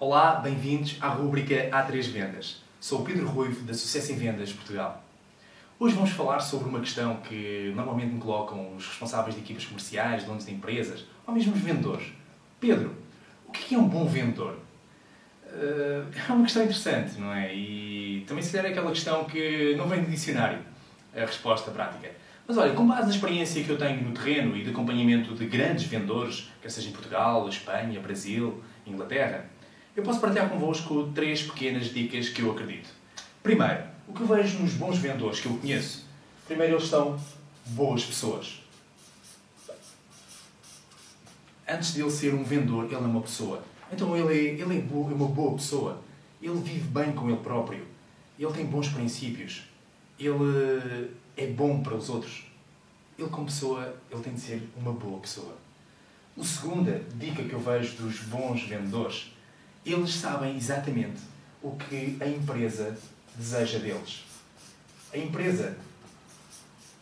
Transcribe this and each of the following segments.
Olá, bem-vindos à rúbrica A3 Vendas. Sou Pedro Ruivo, da Sucesso em Vendas Portugal. Hoje vamos falar sobre uma questão que normalmente me colocam os responsáveis de equipas comerciais, donos de empresas, ou mesmo os vendedores. Pedro, o que é um bom vendedor? Uh, é uma questão interessante, não é? E também se calhar é aquela questão que não vem do dicionário, a resposta prática. Mas olha, com base na experiência que eu tenho no terreno e de acompanhamento de grandes vendedores, quer seja em Portugal, Espanha, Brasil, Inglaterra, eu posso partilhar convosco três pequenas dicas que eu acredito. Primeiro, o que eu vejo nos bons vendedores que eu conheço? Primeiro, eles são boas pessoas. Antes de ele ser um vendedor, ele é uma pessoa. Então ele é, ele é, bo, é uma boa pessoa. Ele vive bem com ele próprio. Ele tem bons princípios. Ele é bom para os outros. Ele, como pessoa, ele tem de ser uma boa pessoa. A segunda dica que eu vejo dos bons vendedores eles sabem exatamente o que a empresa deseja deles. A empresa,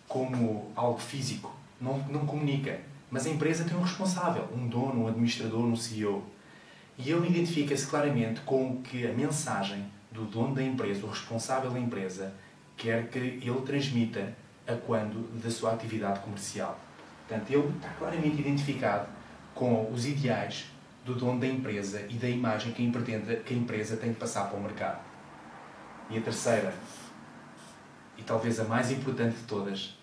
como algo físico, não, não comunica, mas a empresa tem um responsável, um dono, um administrador, um CEO. E ele identifica-se claramente com o que a mensagem do dono da empresa, o responsável da empresa, quer que ele transmita a quando da sua atividade comercial. Portanto, ele está claramente identificado com os ideais do dono da empresa e da imagem que que a empresa tem de passar para o mercado. E a terceira, e talvez a mais importante de todas,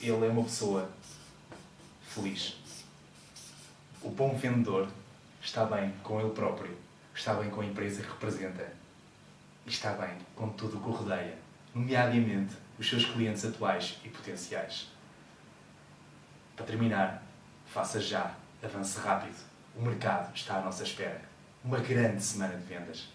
ele é uma pessoa feliz. O bom vendedor está bem com ele próprio, está bem com a empresa que representa e está bem com tudo o que o rodeia, nomeadamente os seus clientes atuais e potenciais. Para terminar, faça já, avance rápido o mercado está à nossa espera. Uma grande semana de vendas.